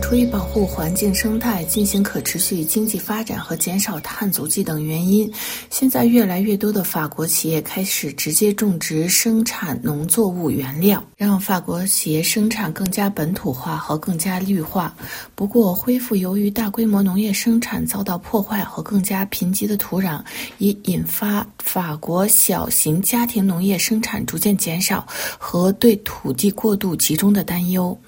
出于保护环境生态、进行可持续经济发展和减少碳足迹等原因，现在越来越多的法国企业开始直接种植生产农作物原料，让法国企业生产更加本土化和更加绿化。不过，恢复由于大规模农业生产遭到破坏和更加贫瘠的土壤，已引发法国小型家庭农业生产逐渐减少和对土地过度集中的担忧。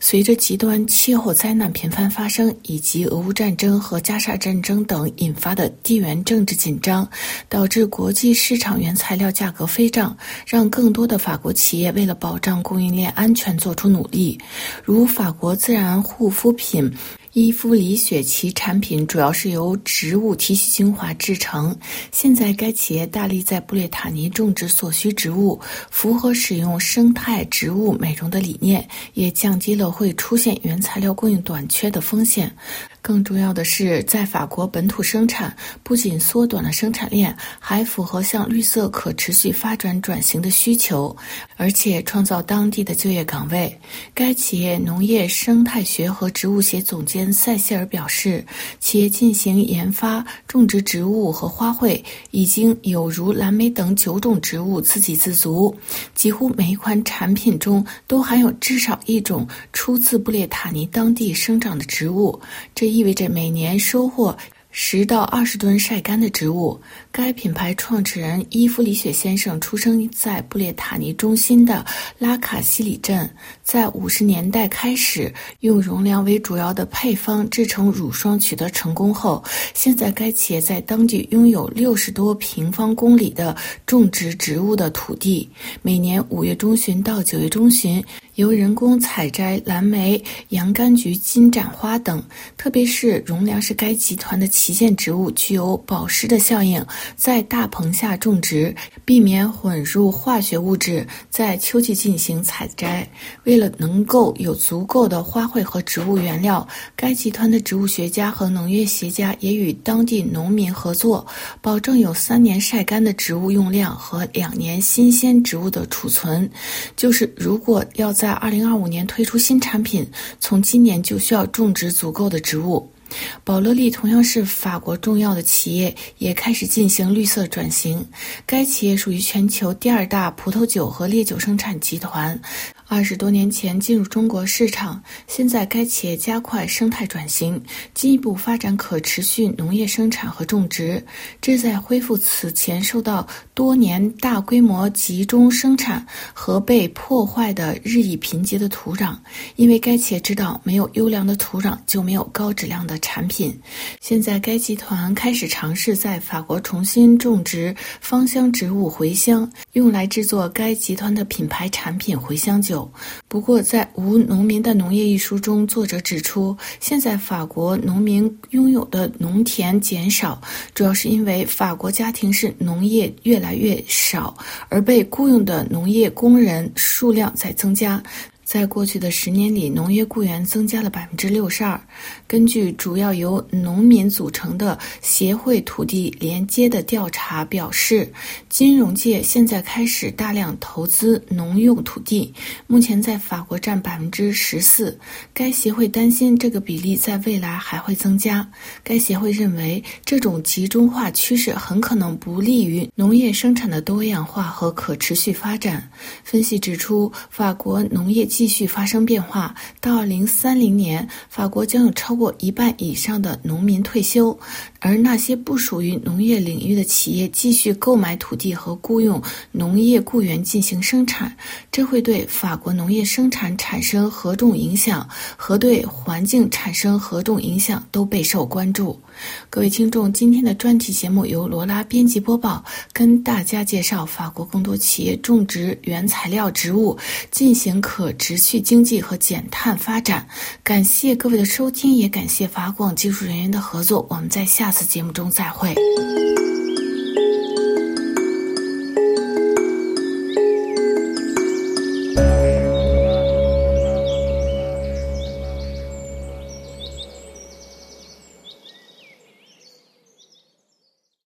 随着极端气候灾难频繁发生，以及俄乌战争和加沙战争等引发的地缘政治紧张，导致国际市场原材料价格飞涨，让更多的法国企业为了保障供应链安全做出努力，如法国自然护肤品。伊芙里雪琪产品主要是由植物提取精华制成。现在，该企业大力在布列塔尼种植所需植物，符合使用生态植物美容的理念，也降低了会出现原材料供应短缺的风险。更重要的是，在法国本土生产不仅缩短了生产链，还符合向绿色可持续发展转型的需求，而且创造当地的就业岗位。该企业农业生态学和植物学总监塞西尔表示，企业进行研发种植植物和花卉，已经有如蓝莓等九种植物自给自足，几乎每一款产品中都含有至少一种出自布列塔尼当地生长的植物。这意味着每年收获十到二十吨晒干的植物。该品牌创始人伊夫里雪先生出生在布列塔尼中心的拉卡西里镇，在五十年代开始用容量为主要的配方制成乳霜取得成功后，现在该企业在当地拥有六十多平方公里的种植植物的土地，每年五月中旬到九月中旬。由人工采摘蓝莓、洋甘菊、金盏花等，特别是容量是该集团的旗舰植物，具有保湿的效应。在大棚下种植，避免混入化学物质，在秋季进行采摘。为了能够有足够的花卉和植物原料，该集团的植物学家和农业学家也与当地农民合作，保证有三年晒干的植物用量和两年新鲜植物的储存。就是如果要在在二零二五年推出新产品，从今年就需要种植足够的植物。宝乐利同样是法国重要的企业，也开始进行绿色转型。该企业属于全球第二大葡萄酒和烈酒生产集团。二十多年前进入中国市场，现在该企业加快生态转型，进一步发展可持续农业生产和种植，旨在恢复此前受到多年大规模集中生产和被破坏的日益贫瘠的土壤。因为该企业知道，没有优良的土壤就没有高质量的产品。现在该集团开始尝试在法国重新种植芳香植物茴香，用来制作该集团的品牌产品茴香酒。不过，在《无农民的农业》一书中，作者指出，现在法国农民拥有的农田减少，主要是因为法国家庭是农业越来越少，而被雇佣的农业工人数量在增加。在过去的十年里，农业雇员增加了百分之六十二。根据主要由农民组成的协会土地连接的调查表示，金融界现在开始大量投资农用土地，目前在法国占百分之十四。该协会担心这个比例在未来还会增加。该协会认为，这种集中化趋势很可能不利于农业生产的多样化和可持续发展。分析指出，法国农业。继续发生变化，到二零三零年，法国将有超过一半以上的农民退休，而那些不属于农业领域的企业继续购买土地和雇佣农业雇员进行生产，这会对法国农业生产产生何种影响，和对环境产生何种影响都备受关注。各位听众，今天的专题节目由罗拉编辑播报，跟大家介绍法国更多企业种植原材料植物，进行可持续经济和减碳发展。感谢各位的收听，也感谢法广技术人员的合作。我们在下下次节目中再会。